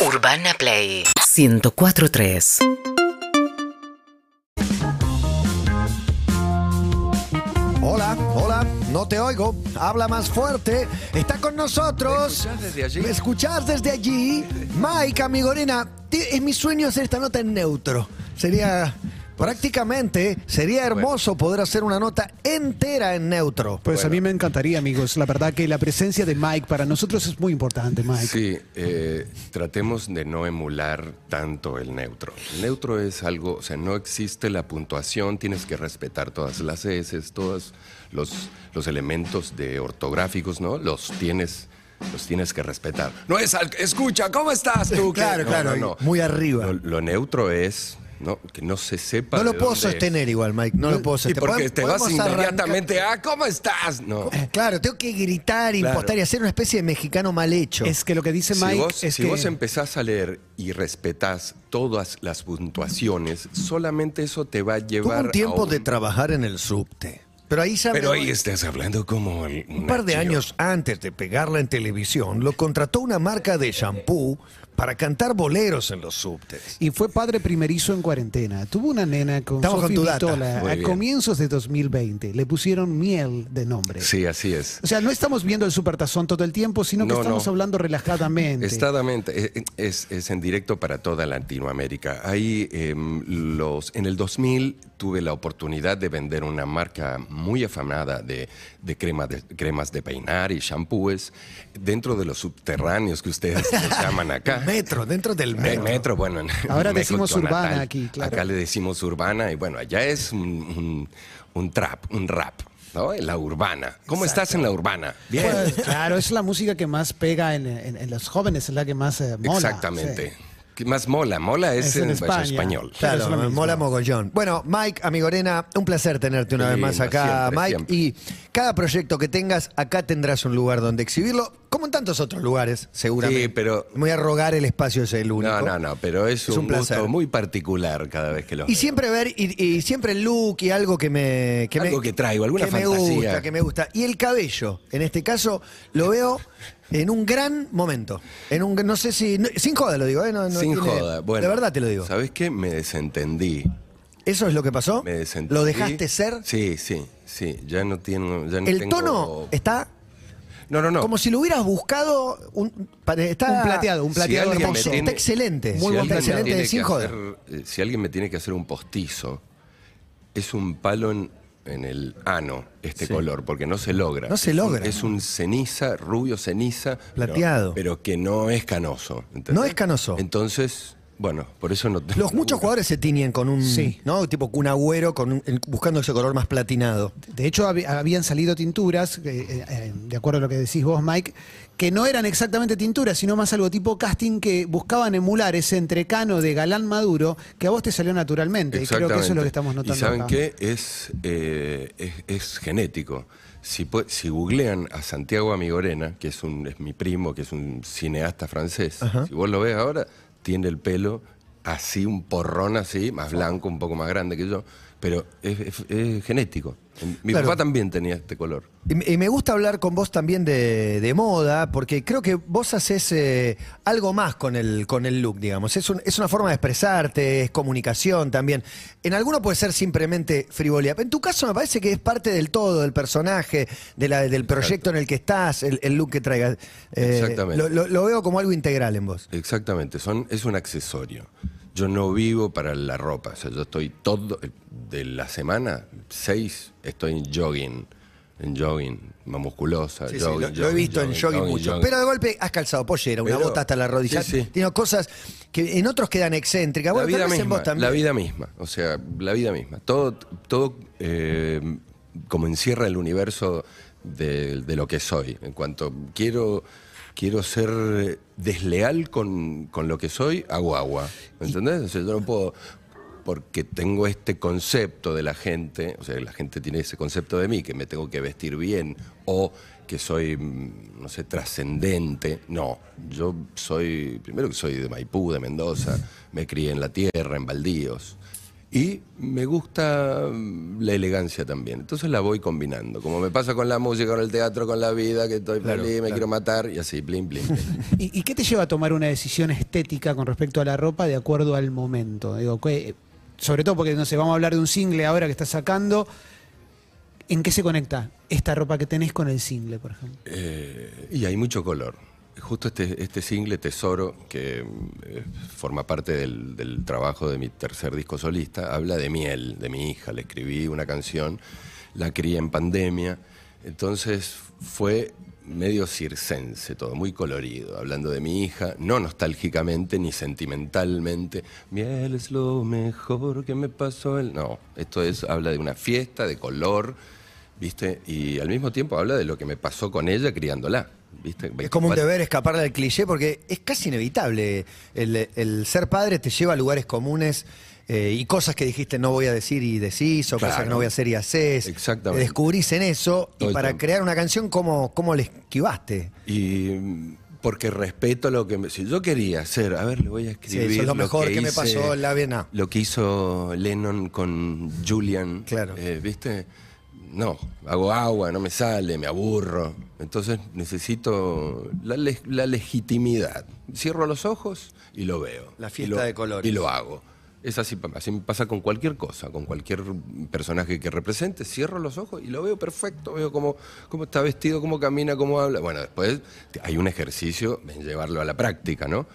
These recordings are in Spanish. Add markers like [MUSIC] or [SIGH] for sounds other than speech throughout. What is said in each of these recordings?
Urbana Play 1043. Hola, hola, no te oigo. Habla más fuerte. Está con nosotros. ¿Me escuchás desde allí? ¿Me escuchás desde allí? Mike, amigorena, ti- es mi sueño hacer esta nota en neutro. Sería. Prácticamente sería hermoso poder hacer una nota entera en neutro. Pues a mí me encantaría, amigos. La verdad que la presencia de Mike para nosotros es muy importante, Mike. Sí, eh, tratemos de no emular tanto el neutro. El neutro es algo, o sea, no existe la puntuación, tienes que respetar todas las S, todos los, los elementos de ortográficos, ¿no? Los tienes, los tienes que respetar. No es, al- escucha, ¿cómo estás tú? [LAUGHS] Claro, No, claro, no, no. muy arriba. Lo, lo neutro es, ¿no? Que no se sepa. No lo de puedo dónde es. sostener igual, Mike. No lo puedo Y sostener. porque te vas inmediatamente, ah, ¿cómo estás? No. Claro, tengo que gritar, Claro. impostar y hacer una especie de mexicano mal hecho. Es que lo que dice Si, Mike vos, es si que vos empezás a leer y respetás todas las puntuaciones, solamente eso te va a Tuve llevar un tiempo a un- de trabajar en el subte. Pero ahí ya me Pero ahí estás hablando como el- Un par de años antes de pegarla en televisión, lo contrató una marca de shampoo para cantar boleros en los subtes. y fue padre primerizo en cuarentena. Tuvo una nena con Estamos con tu. Vitola a bien. comienzos de 2020. Le pusieron miel de nombre. Sí, así es. O sea, no estamos viendo el supertazón todo el tiempo, sino que No, estamos no. hablando relajadamente. Estadamente, eh, es, es en directo para toda Latinoamérica. Ahí em, los, en el 2000 tuve la oportunidad de vender una marca muy afamada de, de, crema de cremas de peinar y shampoos dentro de los subterráneos que ustedes [LAUGHS] llaman acá. Metro, dentro del El metro. metro, bueno. en Ahora decimos urbana natal. aquí, claro. Acá le decimos urbana y bueno, allá es un, un- un trap, un rap, ¿no? En la urbana. ¿Cómo estás en la urbana? Bien. Pues, claro, es la música que más pega en, en- en los jóvenes, es la que más eh, mola. Exactamente. sí. ¿Qué más mola? Mola es, Es en en, España. español. Claro, es me mola mogollón. Bueno, Mike, amigorena, un placer tenerte una vez más acá, siempre, Mike. siempre. Y cada proyecto que tengas, acá tendrás un lugar donde exhibirlo, como en tantos otros lugares, seguramente. Sí, pero- Me voy a rogar el espacio ese el único. No, no, no, pero es, Es un un, placer. gusto muy particular cada vez que lo Y siempre ver, y, y siempre el look y algo que me. Que Algo me, que traigo, alguna que me fantasía. gusta, que me gusta. Y el cabello, en este caso, lo veo en un gran momento. En un, no sé si. no- sin joda lo digo, ¿eh? No- no Sin tiene- joda. Bueno, de verdad te lo digo. ¿Sabes qué? Me desentendí. ¿Eso es lo que pasó? Me desentendí. ¿Lo dejaste ser? Sí, sí, sí. Ya no tiene. Ya no El tengo- tono está No, no, no. como si lo hubieras buscado. Un, pare- está, Un plateado, un Si plateado alguien me hermoso. tiene- Está excelente. Muy buen alguien me excelente, tiene sin joder. hacer- eh, si alguien me tiene que hacer un postizo, es un palo en, en el ano este color, porque no se logra. No se Es un- logra. es un ceniza, rubio ceniza. pero- Plateado. Pero, que no es canoso. ¿entendés? No es canoso. Entonces, bueno, por eso no tengo Los muchos jugadores se tiñen con un. Sí. ¿No? Tipo un agüero con un- el- buscando ese color más platinado. De hecho, hab- habían salido tinturas, eh, eh, de acuerdo a lo que decís vos, Mike, que no eran exactamente tinturas, sino más algo tipo casting que buscaban emular ese entrecano de galán maduro que a vos te salió naturalmente. Y creo que eso es lo que estamos notando. ¿Y saben acá. qué? Es, eh, es, es genético. Si, si googlean a Santiago Amigorena, que es, un, es mi primo, que es un cineasta francés, si vos lo ves ahora, tiene el pelo así, un porrón así, más blanco, un poco más grande que yo, pero es, es- es genético. Mi Claro. papá también tenía este color. Y, y me gusta hablar con vos también de, de moda, porque creo que vos haces eh, algo más con el, con el look, digamos. Es, un- es una forma de expresarte, es comunicación también. En alguno puede ser simplemente frivolidad. En tu caso me parece que es parte del todo, del personaje, de la- del proyecto en el que estás, el, el look que traigas. Eh, Exactamente. Lo, lo- lo veo como algo integral en vos. Exactamente, son, es un accesorio. Yo no vivo para la ropa, o sea, yo estoy todo, de la semana, seis, estoy en jogging, en jogging, más musculosa, Sí, sí, jogging, lo, he jogging, visto en jogging mucho. Pero de golpe has calzado pollera, una Pero- bota hasta la rodilla. sí, sí. Tiene cosas que en otros quedan excéntricas. la Bueno, tal vida en vos misma, también. la vida misma, o sea, la vida misma. Todo, todo eh, como encierra el universo de, de lo que soy. En cuanto quiero, quiero ser desleal con, con lo que soy, hago agua. ¿Entendés? O sea, yo no puedo. Porque tengo este concepto de la gente, o sea, la gente tiene ese concepto de mí, que me tengo que vestir bien o que soy, mm, no sé, trascendente. No, yo soy, primero que soy de Maipú, de Mendoza, me crié en la tierra, en baldíos. Y me gusta mm, la elegancia también. Entonces la voy combinando. Como me pasa con la música, con el teatro, con la vida, que estoy feliz, me quiero matar, y así, plin, plin, plin. [LAUGHS] ¿Y, y qué te lleva a tomar una decisión estética con respecto a la ropa de acuerdo al momento? Digo, ¿qué- sobre todo porque, no sé, vamos a hablar de un single ahora que estás sacando. ¿En qué se conecta esta ropa que tenés con el single, por ejemplo? Eh, y hay mucho color. Justo este, este single Tesoro, que eh, forma parte del, del trabajo de mi tercer disco solista, habla de miel, de mi hija. Le escribí una canción, la crié en pandemia. Entonces fue medio circense todo, muy colorido, hablando de mi hija, no nostálgicamente ni sentimentalmente. Miel es lo mejor que me pasó. El... No, esto es, habla de una fiesta, de color, ¿viste? Y al mismo tiempo habla de lo que me pasó con ella criándola, ¿viste? Es como un 24 deber escaparle del cliché porque es casi inevitable. El, el ser padre te lleva a lugares comunes eh, y cosas que dijiste no voy a decir y decís, o cosas que no voy a hacer y haces. Exactamente. Descubrís en eso Todo y para crear una canción, ¿cómo, cómo le esquivaste? Y porque respeto lo que me, si yo quería hacer, a ver, le voy a Sí, escribir eso es lo mejor que, me hice- pasó en la Viena. Lo que hizo Lennon con Julian, Claro. eh, ¿viste? No, hago agua, no me sale, me aburro. Entonces necesito la, le- la legitimidad. Cierro los ojos y lo veo. La fiesta lo- de colores. Y lo hago. Es así, así me pasa con cualquier cosa, con cualquier personaje que represente. Cierro los ojos y lo veo perfecto. Veo cómo, cómo está vestido, cómo camina, cómo habla. Bueno, después hay un ejercicio en llevarlo a la práctica, ¿no?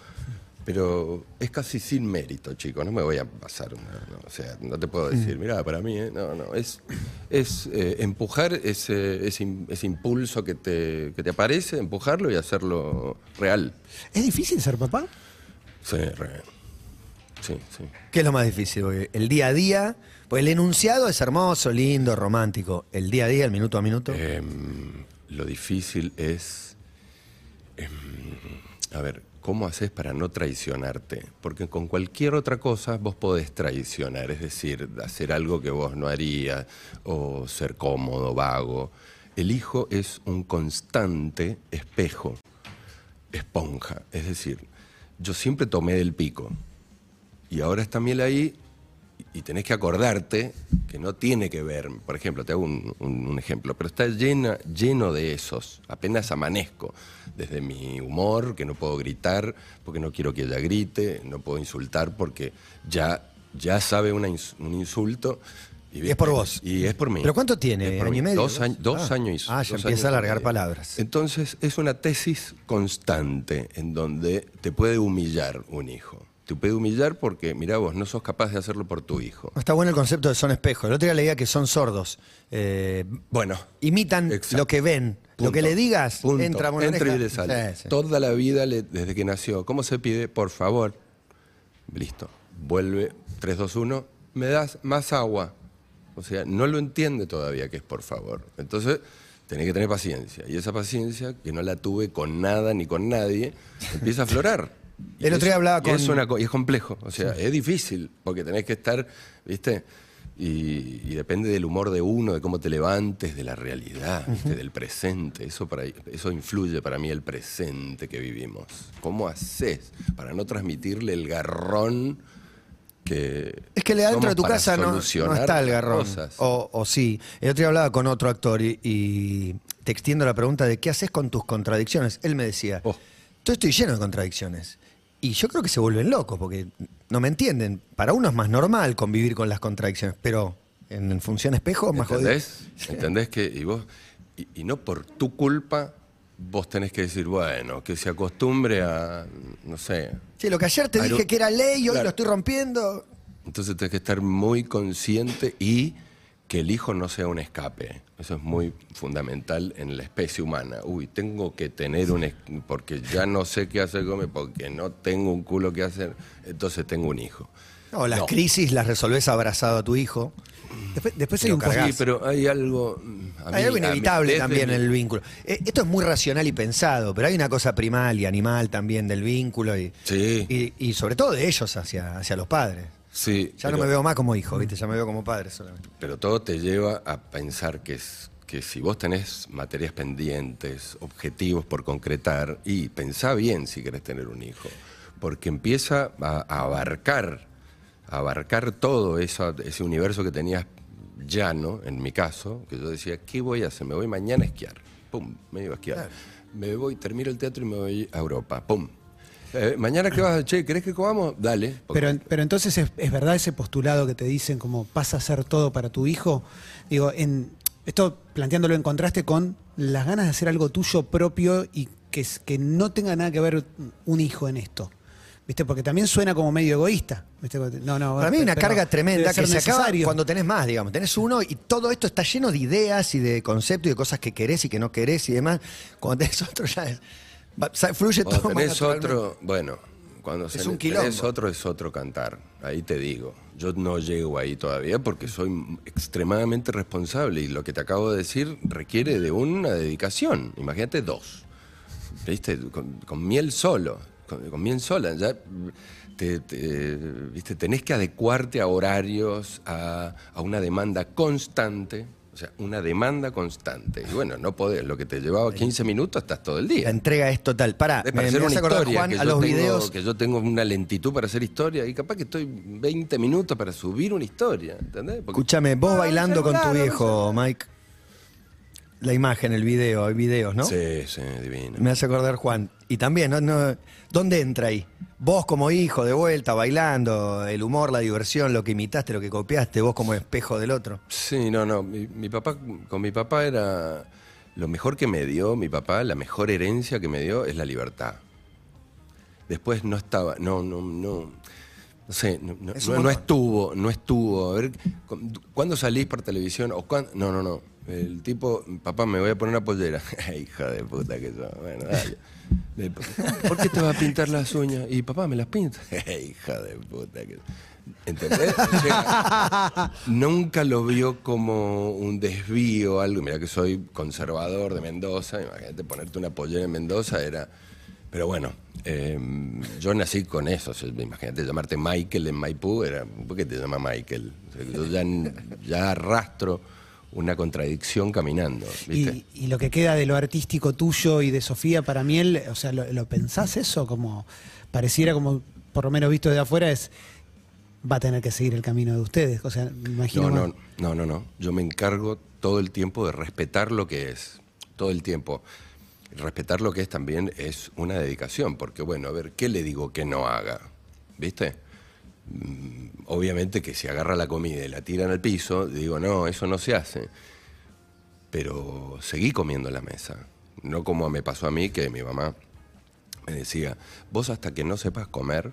Pero es casi sin mérito, chicos. No me voy a pasar una. no, o sea, no te puedo decir, mira, para mí, ¿eh? no, no. Es, es eh, empujar ese, ese, im- ese impulso que te, que te aparece, empujarlo y hacerlo real. ¿Es difícil ser papá? Sí, real. Sí, sí. ¿Qué es lo más difícil? Porque el día a día, pues el enunciado es hermoso, lindo, romántico. El día a día, el minuto a minuto. Em, lo difícil es, em, a ver, ¿cómo haces para no traicionarte? Porque con cualquier otra cosa vos podés traicionar, es decir, hacer algo que vos no harías o ser cómodo, vago. El hijo es un constante espejo, esponja, es decir, yo siempre tomé del pico y ahora está miel ahí y tenés que acordarte que no tiene que ver, por ejemplo, te hago un, un- un ejemplo, pero está llena, lleno de esos, apenas amanezco, desde mi humor, que no puedo gritar porque no quiero que ella grite, no puedo insultar porque ya, ya sabe una un insulto. Y es por vos. Y es por mí. ¿Pero cuánto tiene? ¿Año mí. y medio? Dos, años- dos Ah. años. Ah, ya empieza a alargar palabras. Entonces es una tesis constante en donde te puede humillar un hijo. Te puede humillar porque, mira vos, no sos capaz de hacerlo por tu hijo. Está bueno el concepto de son espejos. El otro día leía que son sordos. Eh, Bueno, imitan Exacto. lo que ven. Lo que le digas, Punto. entra por Entra oreja. y le sale. Sí, sí. Toda la vida, le- desde que nació. ¿Cómo se pide? Por favor. Listo. Vuelve 3, 2, 1. ¿Me das más agua? O sea, no lo entiende todavía que es por favor. Entonces, tenés que tener paciencia. Y esa paciencia, que no la tuve con nada ni con nadie, empieza a aflorar. El otro día hablaba y es con- una y es complejo. O sea, es difícil, porque tenés que estar, ¿viste? Y, y depende del humor de uno, de cómo te levantes, de la realidad, ¿viste? del presente. Eso, para, eso influye para mí el presente que vivimos. ¿Cómo haces para no transmitirle el garrón que. Es que le adentro de tu casa no, no está el garrón. o sí. El otro día hablaba con otro actor y, y te extiendo la pregunta de qué haces con tus contradicciones. Él me decía, Oh. yo estoy lleno de contradicciones. Y yo creo que se vuelven locos porque no me entienden. Para uno es más normal convivir con las contradicciones, pero en función espejo es más jodido. ¿Entendés? ¿Entendés que y vos y, y no por tu culpa vos tenés que decir, bueno, que se acostumbre a no sé. Sí, lo que ayer te dije que era ley y hoy Claro. lo estoy rompiendo. Entonces tenés que estar muy consciente y que el hijo no sea un escape. Eso es muy fundamental en la especie humana. Uy, tengo que tener un porque ya no sé qué hacer con porque no tengo un culo que hacer, entonces tengo un hijo. No, las No. crisis las resolvés abrazado a tu hijo. Después, después hay un cargas. poco- Sí, pero hay algo mm, Hay algo inevitable también en el vínculo. Eh, esto es muy racional y pensado, pero hay una cosa primal y animal también del vínculo y, Sí. y, y sobre todo de ellos hacia, hacia los padres. Sí, Ya no me veo más como hijo, ¿viste? Ya me veo como padre solamente. Pero todo te lleva a pensar que, es- que si vos tenés materias pendientes, objetivos por concretar, y pensá bien si querés tener un hijo, porque empieza a, a abarcar abarcar todo eso, ese universo que tenías llano, en mi caso, que yo decía, ¿qué voy a hacer? Me voy mañana a esquiar. Pum, me iba a esquiar. Me voy, termino el teatro y me voy a Europa. Pum. Eh, mañana que vas, che, ¿querés que comamos? Dale. Porque- Pero, pero entonces es, es verdad ese postulado que te dicen como pasa a ser todo para tu hijo. Digo, en esto planteándolo en contraste con las ganas de hacer algo tuyo propio y que, no tenga nada que ver un hijo en esto. ¿Viste? Porque también suena como medio egoísta. ¿Viste? No, no, Para mí hay una carga tremenda que se acaba cuando tenés más, digamos. Tenés uno y todo esto está lleno de ideas y de conceptos y de cosas que querés y que no querés y demás. Cuando tenés otro ya es, va- fluye Cuando todo más tenés otro, bueno, cuando Es se un tenés otro es otro cantar. Ahí te digo. Yo no llego ahí todavía porque soy extremadamente responsable y lo que te acabo de decir requiere de una dedicación. Imagínate dos. ¿Viste? Con, con miel solo. Con, con miel sola. Ya te, te- ¿viste? tenés que adecuarte a horarios, a, a una demanda constante. O sea, una demanda constante. Y bueno, no podés. Lo que te llevaba 15 minutos estás todo el día. La entrega es total. Pará, Es para me hacer hace una acordar, historia, Juan, que, a los tengo, videos. que yo tengo una lentitud para hacer historia y capaz que estoy 20 minutos para subir una historia, ¿entendés? Porque- Escúchame, vos Ah, bailando con tu viejo, Mike. La imagen, el video, hay videos, ¿no? Sí, sí, divino. Me hace acordar Juan. Y también, ¿no? No- ¿dónde entra ahí? Vos como hijo, de vuelta, bailando, el humor, la diversión, lo que imitaste, lo que copiaste, vos como espejo del otro. Sí, no, no. Mi, mi papá, con mi papá era lo mejor que me dio, mi papá, la mejor herencia que me dio es la libertad. Después no estaba, no, no, no. No sé, no, no- no- estuvo, no estuvo. A ver, cu- ¿cuándo salís por televisión? O No, no, no. El tipo, papá, me voy a poner una pollera. [LAUGHS] Hija de puta que yo. Bueno, dale. ¿Por qué te vas a pintar las uñas? Y papá, me las pinta. [LAUGHS] Hija de puta que. ¿Entendés? O sea, nunca lo vio como un desvío, algo. Mira que soy conservador de Mendoza. Imagínate ponerte una pollera en Mendoza era. Pero bueno, eh, yo nací con eso. imagínate llamarte Michael en Maipú, era, ¿por qué te llama Michael? O sea, yo ya, ya arrastro una contradicción caminando. ¿viste? Y, y lo que queda de lo artístico tuyo y de Sofía para Miel, o sea, ¿lo, lo pensás eso? Como pareciera como, por lo menos visto de afuera, es va a tener que seguir el camino de ustedes. O sea, me imagino. No, no, no, no, no. Yo me encargo todo el tiempo de respetar lo que es. Todo el tiempo. Respetar lo que es también es una dedicación, porque bueno, a ver, ¿qué le digo que no haga? ¿Viste? Mm, Obviamente que si agarra la comida y la tiran al piso, digo, no, eso no se hace. Pero seguí comiendo en la mesa. No como me pasó a mí, que mi mamá me decía, vos hasta que no sepas comer,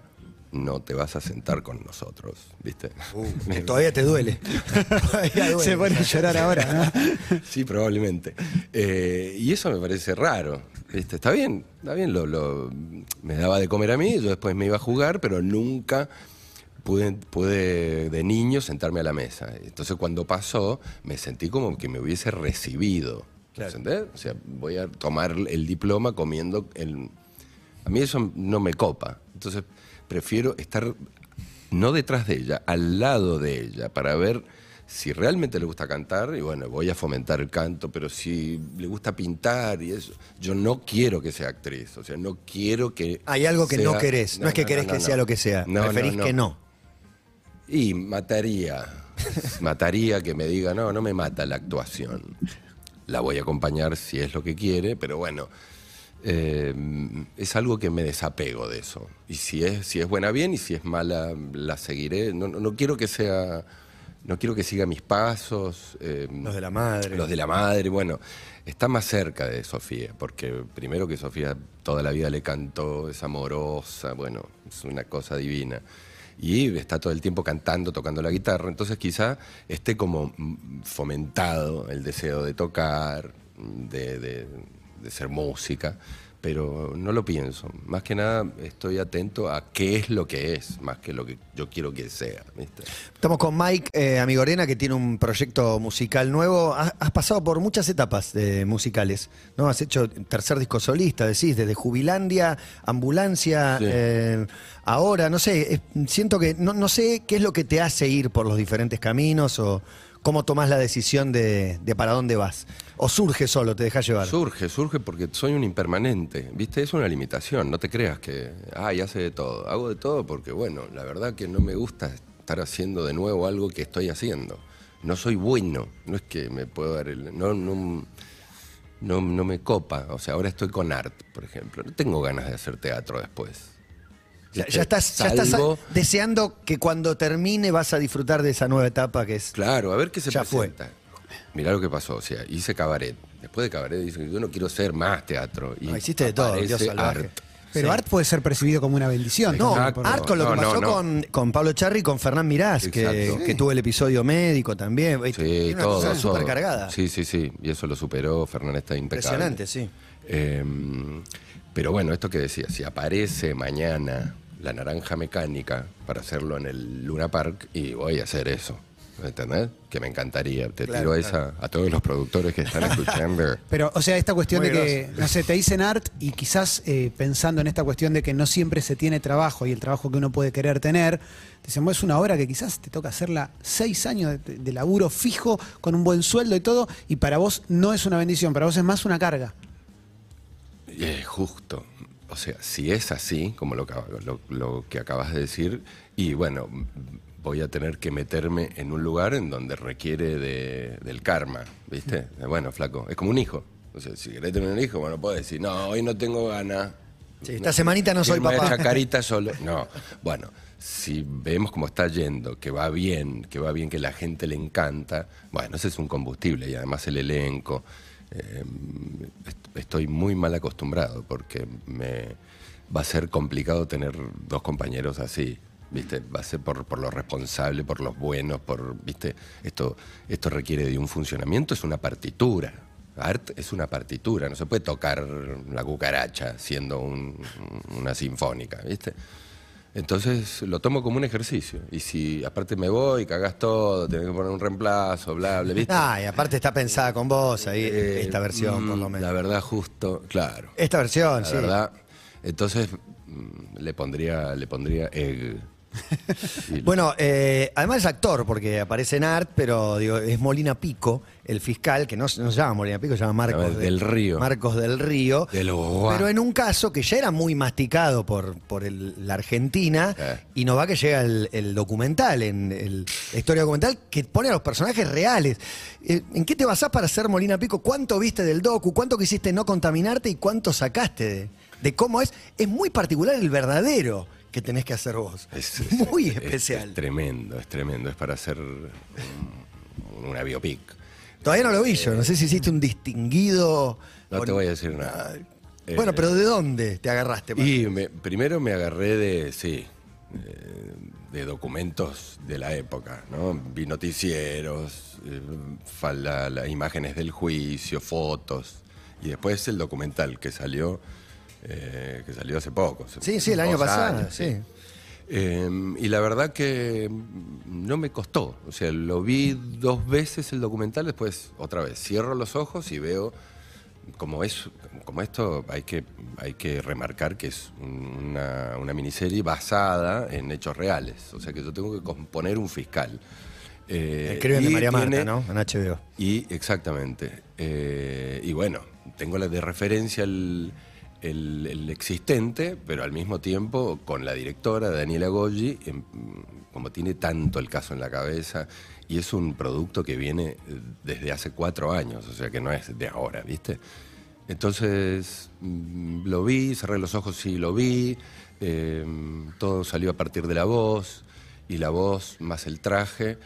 no te vas a sentar con nosotros, ¿viste? [LAUGHS] Todavía te duele. [LAUGHS] Todavía duele. Se pone a llorar ahora, ¿no? [LAUGHS] Sí, probablemente. Eh, y eso me parece raro. ¿viste? Está bien, está bien. Lo, lo- me daba de comer a mí, yo después me iba a jugar, pero nunca pude, pude de niño sentarme a la mesa. Entonces cuando pasó, me sentí como que me hubiese recibido. ¿entendés? O sea, voy a tomar el diploma comiendo el... A mí eso no me copa. Entonces prefiero estar no detrás de ella, al lado de ella, para ver si realmente le gusta cantar, y bueno, voy a fomentar el canto, pero si le gusta pintar y eso, yo no quiero que sea actriz, o sea, no quiero que... Hay algo que no querés. No, es que querés que sea lo que sea. No, Preferís no, que no. Y mataría, [LAUGHS] mataría que me diga, no, no me mata la actuación. La voy a acompañar si es lo que quiere, pero bueno, eh, es algo que me desapego de eso. Y si es, si es buena, bien, y si es mala, la seguiré. No, no, no quiero que sea, no quiero que siga mis pasos. eh, Los de la madre. Los de la madre, bueno, está más cerca de Sofía, porque primero que Sofía toda la vida le cantó, es amorosa, bueno, es una cosa divina. Y está todo el tiempo cantando, tocando la guitarra, entonces quizá esté como fomentado el deseo de tocar, de- de ser música, pero no lo pienso. Más que nada estoy atento a qué es lo que es, más que lo que yo quiero que sea. ¿viste? Estamos con Mike eh, Amigorena, que tiene un proyecto musical nuevo. Has, has pasado por muchas etapas de musicales, ¿no? Has hecho tercer disco solista, decís, desde Jubilandia, Ambulancia, Sí. eh, ahora, no sé, siento que no, no sé qué es lo que te hace ir por los diferentes caminos o cómo tomás la decisión de, de para dónde vas. O surge solo, te dejas llevar. Surge, surge porque soy un impermanente, ¿viste? Es una limitación, no te creas que, ay, hace de todo. Hago de todo porque, bueno, la verdad que no me gusta estar haciendo de nuevo algo que estoy haciendo. No soy bueno, no es que me puedo dar el... No, no, no, no me copa. O sea, ahora estoy con art, por ejemplo. No tengo ganas de hacer teatro después. Ya, ¿Viste? ya estás, ya estás deseando que cuando termine vas a disfrutar de esa nueva etapa que es. Claro, a ver qué se Ya fue. presenta. Mirá lo que pasó, o sea, hice cabaret. Después de cabaret dice yo no quiero ser más teatro. Y No, hiciste de todo, Dios salvaje. art. Pero Sí. art puede ser percibido como una bendición. No, Exacto. Art con lo que No, pasó no. Con, con Pablo Charri y con Fernán Mirás, que, tuvo el episodio médico también. Sí, Tiene una todo, cosa todo. súper cargada. Sí, sí, sí. Y eso lo superó, Fernán está impecable. Impresionante, sí. Eh, pero bueno, esto que decía, si aparece mañana la naranja mecánica para hacerlo en el Luna Park, y voy a hacer eso. ¿Entendés? Que me encantaría. Te Claro, tiro esa a todos los productores que están [LAUGHS] escuchando. Pero, o sea, esta cuestión Muy de que, grosso. no sé, te dicen art y quizás eh, pensando en esta cuestión de que no siempre se tiene trabajo y el trabajo que uno puede querer tener, te dicen, "Bueno, es una obra que quizás te toca hacerla seis años de, de laburo fijo, con un buen sueldo y todo, y para vos no es una bendición, para vos es más una carga. Es justo. O sea, si es así, como lo, que- lo- lo que acabas de decir, y bueno, voy a tener que meterme en un lugar en donde requiere de- del karma, ¿viste? De, Bueno, flaco, es como un hijo. O sea, si querés tener un hijo, bueno, puedes decir, no, hoy no tengo ganas. Sí, esta semanita no soy papá. carita [LAUGHS] solo. No. Bueno, si vemos cómo está yendo, que va bien, que va bien, que la gente le encanta, bueno, ese es un combustible y además el elenco. eh, estoy muy mal acostumbrado porque me va a ser complicado tener dos compañeros así. ¿Viste? Va a ser por, por lo responsable, por los buenos, por, ¿viste? Esto, esto requiere de un funcionamiento, es una partitura. Art es una partitura, no se puede tocar la cucaracha siendo un- una sinfónica, ¿viste? Entonces lo tomo como un ejercicio. Y si aparte me voy, cagás todo, tenés que poner un reemplazo, bla, bla, ¿viste? Ah, y aparte está pensada con vos ahí, Eh, esta versión, por lo mm, menos. La verdad, justo, claro. Esta versión, La sí. verdad. Entonces mm, le pondría, le pondría egg. [LAUGHS] Bueno, eh, además es actor, porque aparece en Art, pero digo, es Molina Pico, el fiscal, que no, se- no se llama Molina Pico, se llama Marcos del Río. Marcos del Río. Del pero en un caso que ya era muy masticado por, por el- la Argentina, Eh. y no va que llega el, el documental, en el, la historia documental, que pone a los personajes reales. Eh, ¿En qué te basás para ser Molina Pico? ¿Cuánto viste del docu? ¿Cuánto quisiste no contaminarte? ¿Y cuánto sacaste de, de cómo es? Es muy particular el verdadero que tenés que hacer vos. Es, [LAUGHS] muy es- especial. Es, tremendo, es tremendo. Es para hacer un- una biopic. Todavía no lo vi yo, no sé si hiciste un distinguido. No te voy a decir nada. Eh, Bueno, pero ¿de dónde te agarraste? Y me- primero me agarré de, sí, eh, de documentos de la época, ¿no? Vi noticieros, eh, la- imágenes del juicio, fotos, y después el documental que salió, eh, que salió hace poco. Sí, sí, el año pasado, años, sí. Eh, y la verdad que no me costó. O sea, lo vi dos veces el documental, después otra vez. Cierro los ojos y veo como es como esto hay que hay que remarcar que es una, una miniserie basada en hechos reales. O sea que yo tengo que componer un fiscal. Eh, El crimen de María Marta, tiene- ¿no? En HBO. y exactamente. Eh, y bueno, tengo la de referencia el, el- existente, pero al mismo tiempo con la directora, Daniela Goggi, como tiene tanto el caso en la cabeza, y es un producto que viene eh, desde hace cuatro años, o sea que no es de ahora, ¿viste? Entonces mm, lo vi, cerré los ojos y lo vi, eh, todo salió a partir de la voz, y la voz más el traje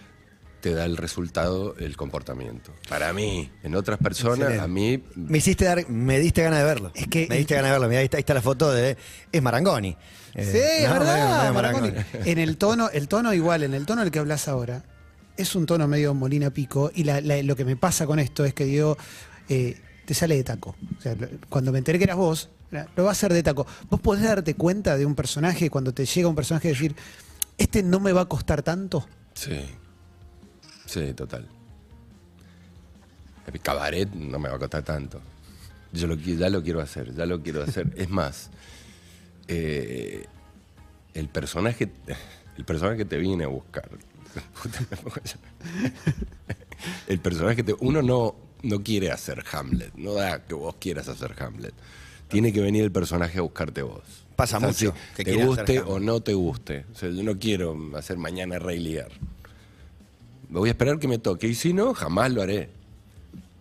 te da el resultado, el comportamiento. Para mí, en otras personas, Excelente. a mí... Me hiciste dar, me diste ganas de verlo. Es que- me diste ganas de verlo. Mirá, ahí está, ahí está la foto de. Es Marangoni. Eh, Sí, es no, verdad. no, no, Marangoni. Marangoni. En el tono, el tono igual, en el tono del que hablas ahora, es un tono medio Molina Pico. Y la- la- lo que me pasa con esto es que digo, eh, te sale de taco. O sea, cuando me enteré que eras vos, lo va a hacer de taco. Vos podés darte cuenta de un personaje cuando te llega un personaje y decir, este no me va a costar tanto. Sí, sí, total. El cabaret no me va a costar tanto. Yo lo, ya lo quiero hacer, ya lo quiero hacer. [LAUGHS] Es más, eh, el personaje, el personaje que te viene a buscar. [LAUGHS] El personaje que te, uno no, no quiere hacer Hamlet, no da que vos quieras hacer Hamlet. tiene que venir el personaje a buscarte vos. Pasa O sea, mucho, si que te guste o no te guste. O sea, yo no quiero hacer mañana Rey Ligar. Me voy a esperar que me toque. Y si no, jamás lo haré.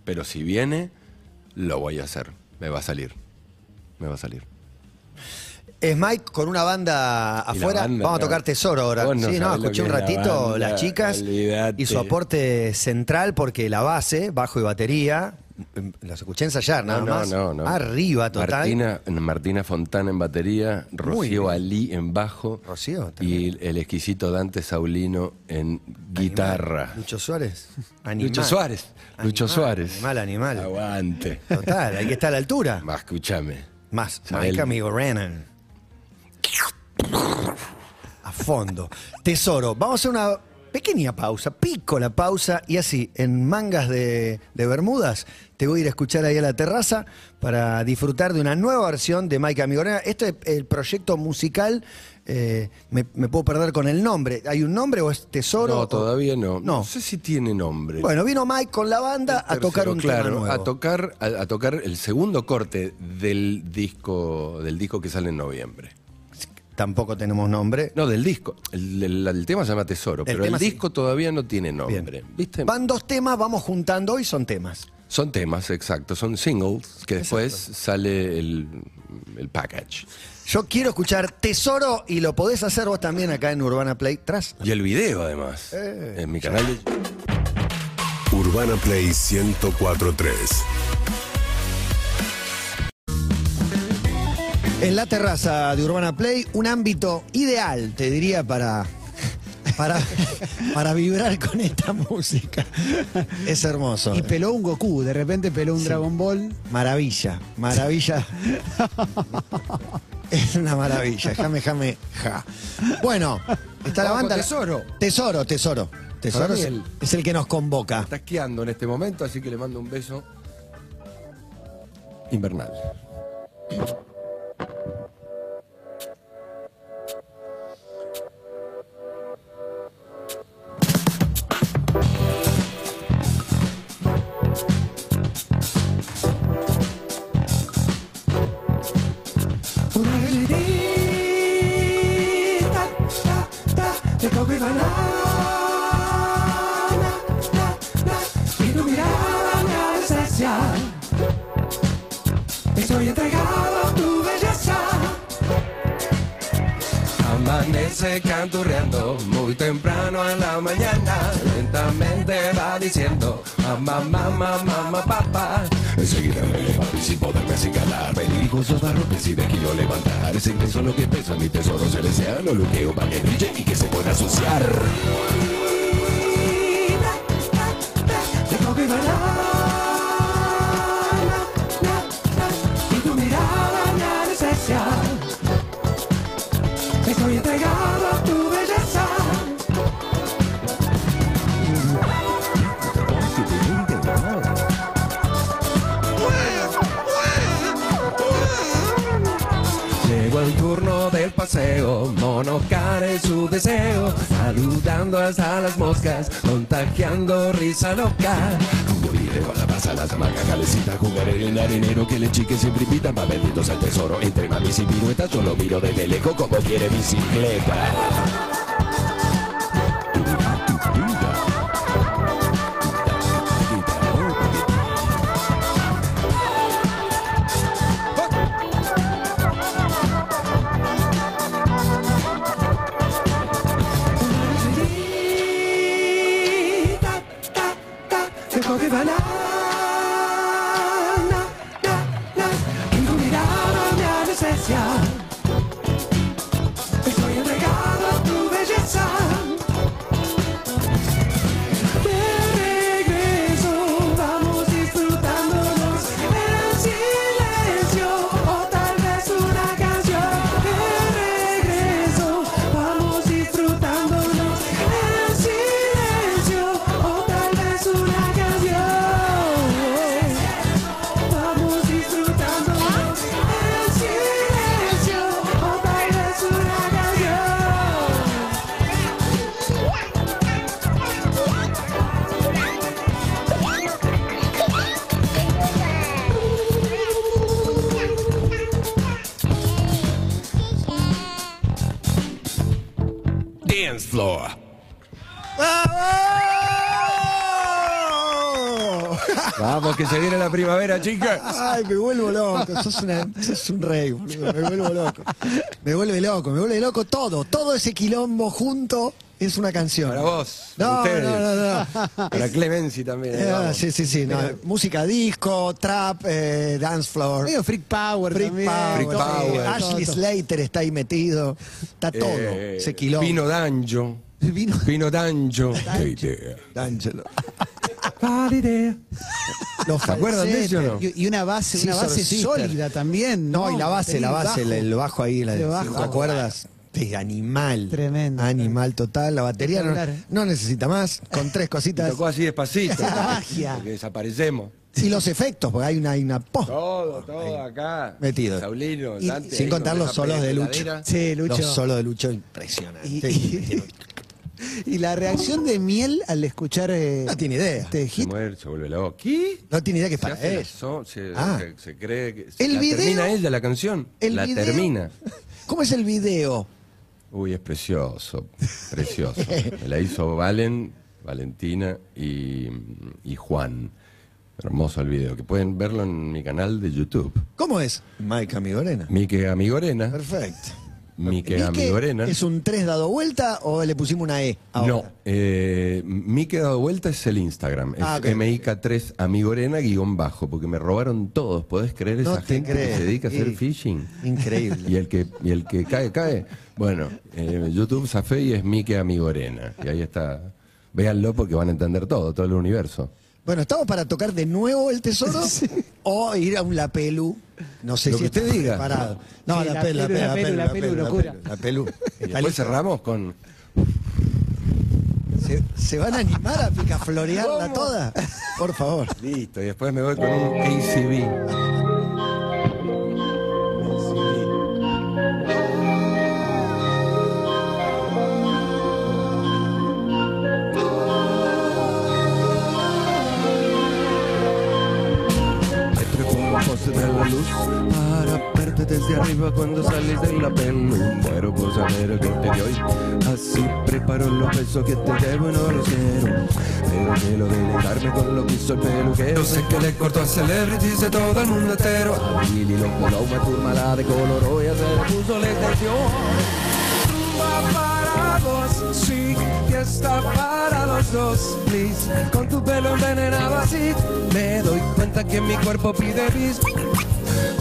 Pero si viene, lo voy a hacer. Me va a salir. Me va a salir. Es Mike con una banda afuera. banda, Vamos a tocar Tesoro ahora. No sí, no, escuché un la ratito banda, las chicas olvidate. y su aporte central porque la base, bajo y batería, los escuché ensayar nada No, no, más. no, no. Arriba total. Martina, Martina Fontana en batería, Rocío. Ali en bajo Rocío y también. el exquisito Dante Saulino en guitarra. Lucho Suárez. Animal. Lucho Suárez. Lucho Animal, Suárez. Animal, animal. Aguante. Total, hay que estar a la altura. [LAUGHS] Más escúchame. Más. Mike amigo Renan. A fondo. Tesoro, vamos a una pequeña pausa, pico la pausa y así, en mangas de, de Bermudas, te voy a ir a escuchar ahí a la terraza para disfrutar de una nueva versión de Mike Amigo Renan. Este es el proyecto musical, eh, me, me puedo perder con el nombre. ¿Hay un nombre o es Tesoro? No, todavía no. No. No sé si tiene nombre. Bueno, vino Mike con la banda a tocar un claro, tema nuevo. a tocar a, a tocar el segundo corte del disco del disco que sale en noviembre. Tampoco tenemos nombre. No, del disco. El, el- el tema se llama Tesoro, pero el sí. disco todavía no tiene Bien. nombre. ¿Viste? Van dos temas, vamos juntando hoy son temas. Son temas, exacto. Son singles que después sale el, el package. Yo quiero escuchar Tesoro y lo podés hacer vos también acá en Urbana Play. Tras. Y el video, además. Eh. en mi canal de Urbana Play 1043. En la terraza de Urbana Play, un ámbito ideal, te diría, para, para, para vibrar con esta música. Es hermoso. Y peló un Goku, de repente peló un Dragon Ball. Maravilla, maravilla. [LAUGHS] Es una maravilla. Jame, jame, ja. Bueno, está la banda. Tesoro. Tesoro, tesoro. Tesoro el- es el que nos convoca. Está esquiando en este momento, así que le mando un beso invernal. Intenso lo que pesa, mi tesoro desea. Lo luqueo para que brille paseo, mono care su deseo, saludando hasta las moscas, contagiando risa loca. Video a la pasa, la tamaca calecita. Jugar en el arenero que le chique siempre invitan. Va benditos al tesoro. Entre mamis y piruetas, yo lo miro desde lejos como quiere bicicleta. Chicas. Ay, me vuelvo loco. Sos, una- sos un rey, boludo. Me vuelvo loco. Me vuelve loco, me vuelve loco todo. Todo ese quilombo junto es una canción. Para vos, No, ustedes. no, no, no. Para Clemency también. Eh, sí, sí, sí. no, música disco, trap, eh, dance floor. Medio freak power Freak también. Power, Freak todo. Power. Ashley Slater está ahí metido. Está todo. Eh, ese quilombo. Pino D'Angio. Vino- [LAUGHS] D'Angio. Qué idea. D'Angelo. Idea. Los ¿Se acuerdan de eso no? Y, una base, una Scissor base Sister. sólida también. No, y la base, la base, el, bajo. el bajo ahí, la de De bajo. cinco cuerdas. Sí, animal. Tremendo. Animal total. La batería no, Espectacular. no necesita más. Con tres cositas. [LAUGHS] Tocó así despacito. La magia. Porque desaparecemos. Y los efectos, porque hay una, hay una. Todo, todo acá. Metido. Saulino, Y- Dante, sin contar con los solos de Lucho. Sí, Lucho. Los solos de Lucho impresionantes. Y, y- [LAUGHS] [LAUGHS] y la reacción de Miel al escuchar eh, No tiene idea. este Se hit. muere, se vuelve loco. ¿Qué? No tiene idea que es Se para hace la él. so- se, Ah. se- se cree que El la video- termina ella la canción. El la video- termina. [LAUGHS] ¿Cómo es el video? Uy, es precioso, [LAUGHS] precioso. Me la hizo Valen, Valentina y, y Juan. Hermoso el video, que pueden verlo en mi canal de YouTube. ¿Cómo es? Mike Amigorena. Mique Amigorena. Perfecto. Mique, Amigorena. ¿Es un 3 dado vuelta o le pusimos una E? ahora? No, eh, Mique dado vuelta es el Instagram. Es Ah, ok. MIK3 Amigorena guion bajo, porque me robaron todos. ¿Podés creer esa No te gente que se dedica a hacer phishing? Increíble. Y el que, y el que cae, cae. Bueno, eh, YouTube Safé y es Mique Amigorena. Y ahí está. Véanlo porque van a entender todo, todo el universo. Bueno, ¿estamos para tocar de nuevo el tesoro? [LAUGHS] ¿O ir a un La Pelu? No sé Lo si que usted diga. preparado. No, Sí, la, la pelu, la Pelu, pelu, la Pelu, la Pelu, locura. La Pelu. Y después cerramos con. ¿Se, se van a animar a picaflorearla toda? Por favor. Listo, y después me voy con un ACB. La luz para verte desde arriba cuando sales de la pelu. Muero por saber el corte de hoy. Así preparo los besos que te debo y no los quiero. Pero quiero deleitarme con lo que hizo el peluquero. Sé que le cortó a celebrities de todo el mundo entero. A Billy lo coló, una turma de coloró y se le puso la extensión. Para vos, sí, fiesta para los dos, please. Con tu pelo envenenado así, me doy cuenta que mi cuerpo pide bis.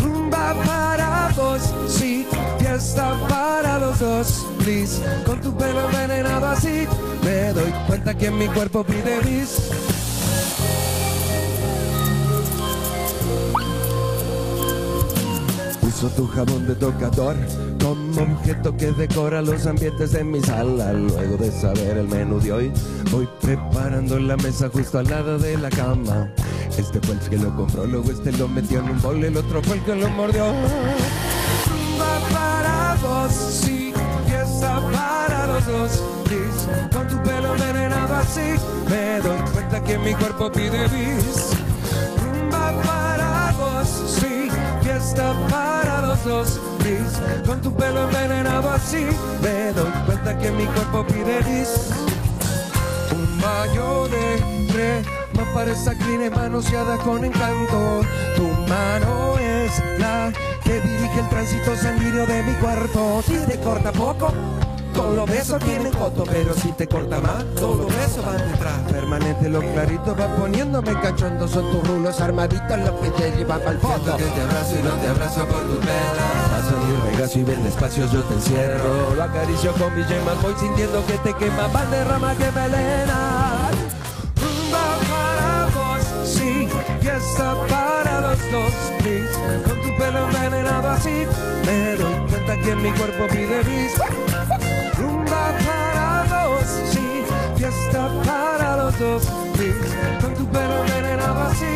Rumba para vos, sí, fiesta para los dos, please. Con tu pelo envenenado así, me doy cuenta que mi cuerpo pide bis. Uso tu jabón de tocador como objeto que decora los ambientes de mi sala. Luego de saber el menú de hoy, voy preparando la mesa justo al lado de la cama. Este fue el que lo compró, luego este lo metió en un bol, el otro fue el que lo mordió. Rumba para vos, sí, fiesta para los dos. Con tu pelo envenenado así, me doy cuenta que mi cuerpo pide bis. Rumba para vos, sí, fiesta para los dos. Con tu pelo envenenado así, me doy cuenta que mi cuerpo pide bis. De crema parece crine manoseada con encanto. Tu mano es la que dirige el tránsito sanguíneo de mi cuerpo. Si te corta poco, todos los besos tienen coto, pero si te corta más, todos los besos van detrás. Permanente lo clarito va poniéndome cachondo, son tus rulos armaditos los que te llevan al fondo. Que te abrazo y no te abrazo por tus velas. Paso mi regazo y ven despacio yo te encierro. Lo acaricio con mi yemas, voy sintiendo que te quema, van derrama que melena. Fiesta para los dos, please. Con tu pelo envenenado así, me doy cuenta que mi cuerpo pide bis. Rumba para dos, sí, fiesta para los dos, please. Con tu pelo envenenado así,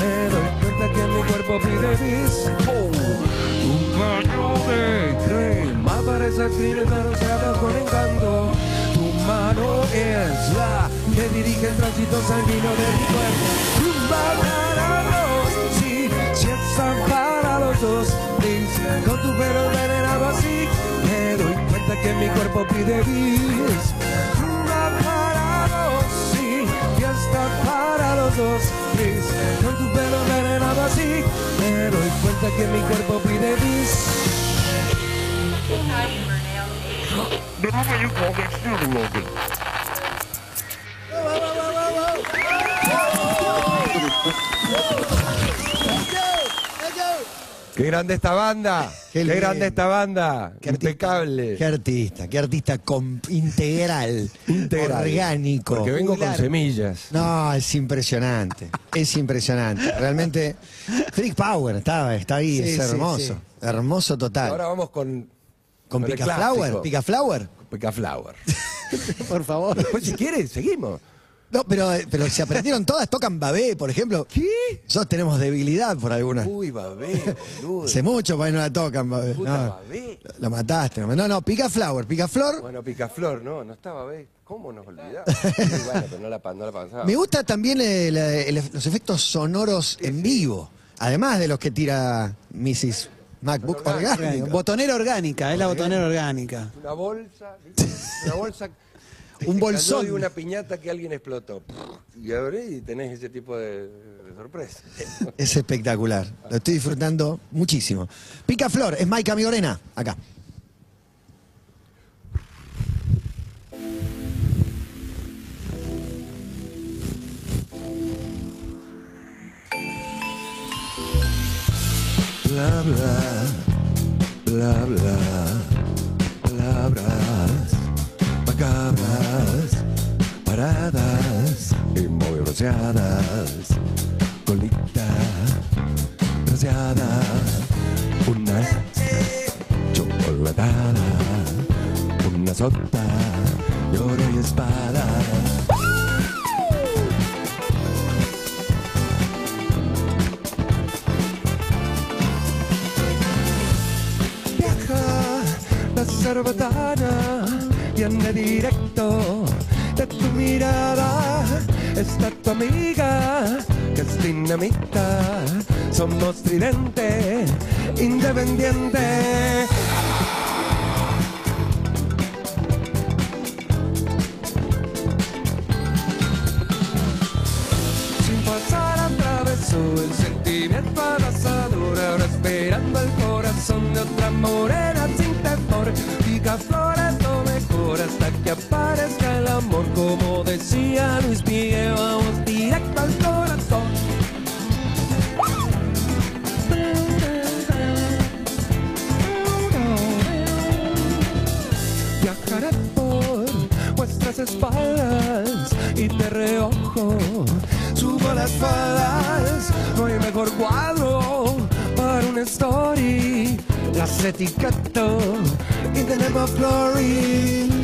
me doy cuenta que mi cuerpo pide bis. Un baño de crema para esas crines manoseadas con encanto. Tu mano es la que dirige el tránsito sanguíneo de mi cuerpo. Rumba para dos. Con tu pelo envenenado así, me doy cuenta que mi cuerpo pide bis. Rumba para vos, sí, fiesta para los dos. Con tu pelo envenenado así, me doy cuenta que mi cuerpo pide bis. ¡Qué grande esta banda! Qué ¡Qué, lindo. grande esta banda! Qué artista. Impecable. Qué artista, qué artista integral, [LAUGHS] Integral. orgánico. Porque vengo con semillas. No, es impresionante. Es impresionante. Realmente. Freak Power está, está ahí, Sí, es sí, hermoso. Hermoso total. Ahora vamos con, Con el Pica. Flower. Pica Flower. Pica Flower. [LAUGHS] Por favor. Pues si quieres, seguimos. No, pero, pero se aprendieron todas, tocan babé, por ejemplo. ¿Qué? Nosotros tenemos debilidad por algunas. Uy, babé, boludo. Hace mucho para no la tocan, babé. Puta No, babé. lo mataste. No, no, Pica Flower. Pica Flor. Bueno, Picaflor, no, no estaba babé. ¿Cómo nos olvidamos? [LAUGHS] Sí, bueno, pero no la, no la pasaba. Me gusta también el- el- los efectos sonoros en vivo. Además de los que tira Mrs. MacBook orgánico. Botonera orgánica, es la botonera orgánica. Una bolsa, ¿viste? Una bolsa. Un bolsón. cayó de una piñata que alguien explotó. Y abrís y tenés ese tipo de, de sorpresa. Es espectacular. Lo estoy disfrutando muchísimo. Pica Flor, es Mike Amigorena, acá. Bla bla, bla bla, paradas y muy bronceadas, colita bronceada, una chocolatada, una sota, y oro y espada. Viaja la cerbatana y anda directo de tu mirada. Está tu amiga que es dinamita. Somos tridente independiente. sin pasar atravesó el sentimiento abrazador, ahora esperando el corazón de otra morena sin temor. Pica mejor hasta que aparezca el amor, como decía Luis Miguel, vamos directo al corazón. Viajaré por vuestras espaldas y te reojo. Subo las faldas, no hay mejor cuadro para una story. Las etiqueto y tenemos glory.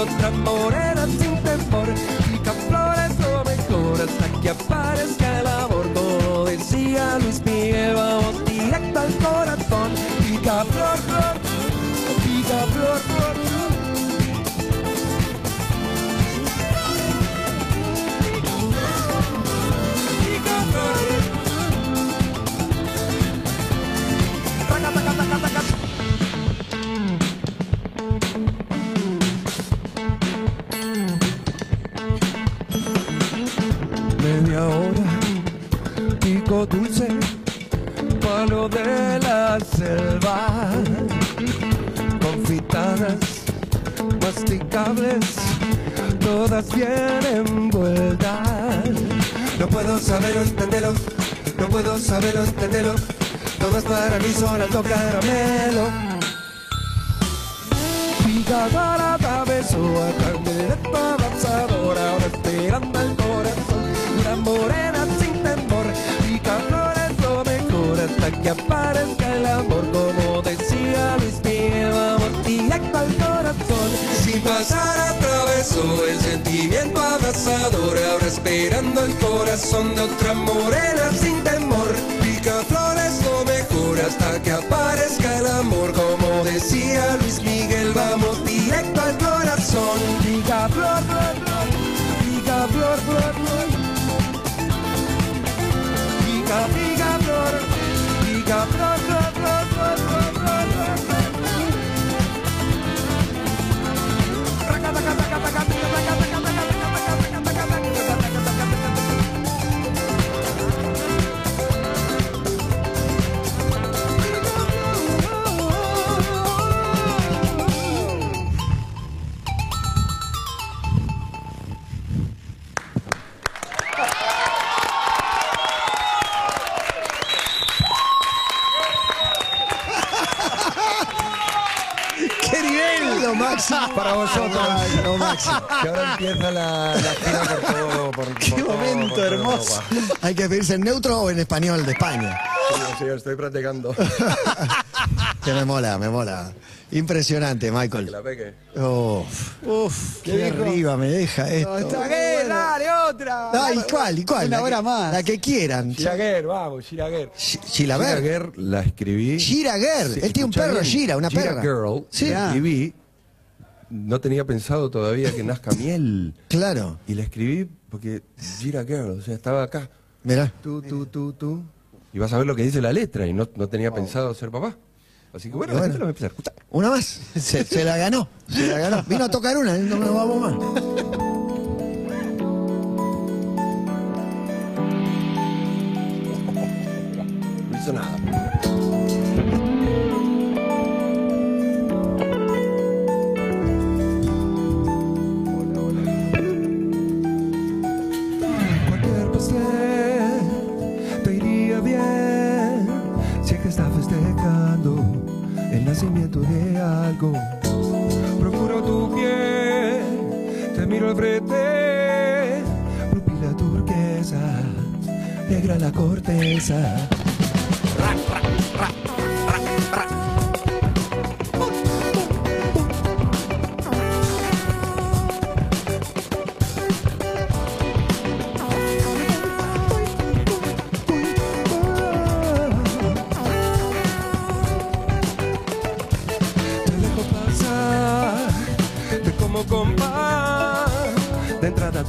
Corazón de otra morena dulce, palo de la selva, confitadas, masticables, todas bien envueltas. No puedo saberlo, entenderlo, no puedo saberlo, entenderlo, todas para mí son alto caramelo. Picada la cabeza, directo avanzador, ahora esperando el corazón, una morena que aparezca el amor, como decía Luis Miguel, vamos directo al corazón, sin pasar atravesó el sentimiento abrazador, ahora esperando el corazón de otra morena sin temor, pica flores lo mejor hasta que aparezca el amor, como decía Luis Miguel, vamos directo al corazón. flor, flor, máximo [LAUGHS] para vosotros. Lo máximo. [LAUGHS] Que ahora empieza la, la gira por todo. Por, ¡Qué por momento hermoso! Europa. Hay que pedirse en neutro o en español de España. Sí, sí, estoy practicando. [LAUGHS] Que me mola, me mola. Impresionante, Que Michael. la pegue. Uf, Uf, qué arriba me deja esto. ¡Eh, dale, otra! Ah, ¿y cuál? ¿Y cuál? Una La hora que- más. La que quieran. Giraguer, vamos, Giraguer. Sh- Gilaber. Giraguer la escribí. Girl. Sí, Él tiene un perro, bien. Gira, una Gira perra. Girl. Sí. La escribí. No tenía pensado todavía que nazca miel. [LAUGHS] Claro. Y la escribí porque Gira Girl, o sea, estaba acá. Mirá. Tú, tú, tú, tú. Y vas a ver lo que dice la letra y no, no tenía pensado ser papá. Así que bueno, la Bueno. gente lo va a escuchar. Una más. [LAUGHS] Se, se la ganó. Se la ganó. Vino a tocar una, no nos vamos más. No hizo nada. Procuro tu piel, te miro al frente, pupila turquesa, negra la corteza.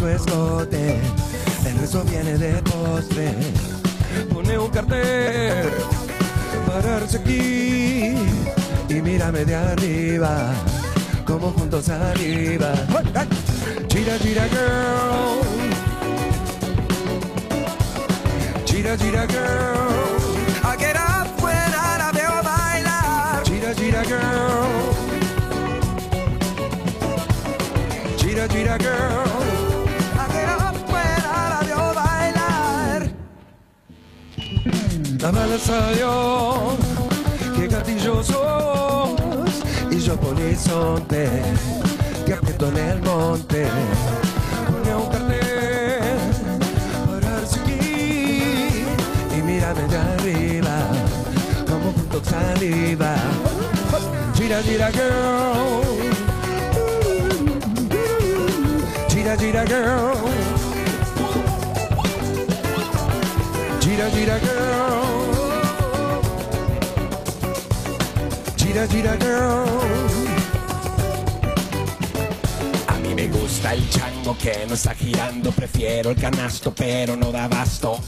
Tu escote. El resto viene de postre. Pone un cartel, pararse aquí y mírame de arriba, como juntos arriba. Gira, gira, girl. Gira, gira, girl. I get up when I la veo bailar. Gira, gira, girl. Gira, gira, girl. La mala salió, que gatillo sos, y yo polizonte, te aprieto en el monte. Pone un cartel, pararse aquí, y mírame de arriba, como juntos saliva. Gira, gira, girl. Gira, gira, girl. Gira, gira, girl. Gira, gira, girl. A mí me gusta el chango que no está girando, prefiero el canasto pero no da basto.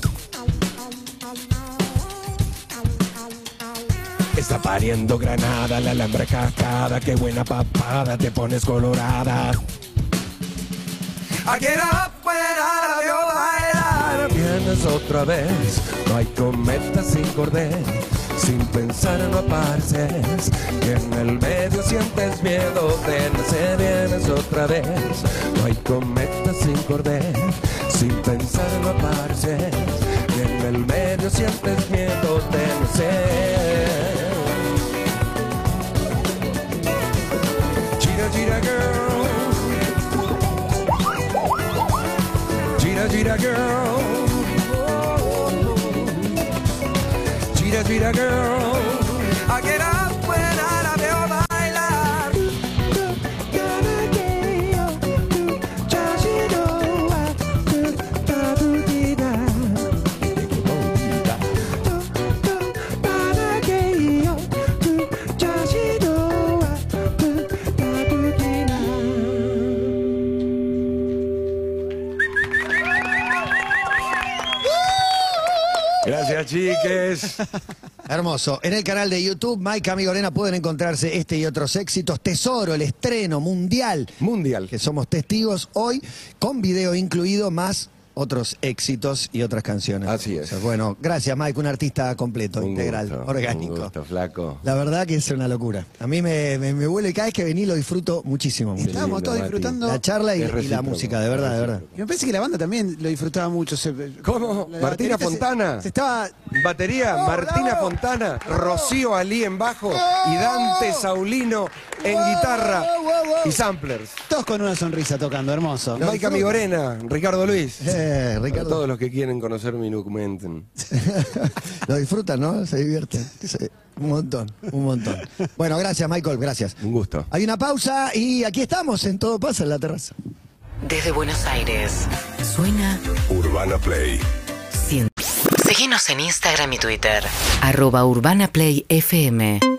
Está pariendo granada, la alambre cascada, qué buena papada, te pones colorada. I get up when I. Vienes otra vez, no hay cometa sin cordel. Sin pensar no apareces, que en el medio sientes miedo de nacer. Vienes otra vez, no hay cometa sin cordel. Sin pensar no apareces, que en el medio sientes miedo de nacer. Gira, gira, girl. Gira, gira, girl. Gira, gira, girl. I get Gracias, chiques. Hermoso. En el canal de YouTube, Mike Amigo Arena, pueden encontrarse este y otros éxitos. Tesoro, el estreno mundial, Mundial. que somos testigos hoy, con video incluido, más otros éxitos y otras canciones. Así es. Bueno, gracias, Mike, un artista completo, Un integral, gusto, orgánico. Un gusto, flaco. La verdad que es una locura. A mí me, me, me vuelve, cada vez que vení lo disfruto muchísimo. mucho. Estábamos lindo, todos Mati. disfrutando. La charla y, la música, de verdad, de verdad. Y me parece que la banda también lo disfrutaba mucho. se- ¿Cómo? Martina baterista se- Fontana. Se, estaba. Batería, Martina Fontana, Rocío Ali en bajo y Dante Saulino en guitarra y samplers. Todos con una sonrisa tocando, hermoso. Mike Amigorena, Ricardo Luis. Eh, Para Ricardo, todos los que quieren conocer mi documento. [LAUGHS] lo disfrutan, ¿no? Se divierten. Sí, un montón, un montón. Bueno, gracias, Michael, gracias. Un gusto. Hay una pausa y aquí estamos en Todo Pasa en la terraza. Desde Buenos Aires. Suena Urbana Play. 100. Seguinos en Instagram y Twitter. Arroba Urbana Play FM.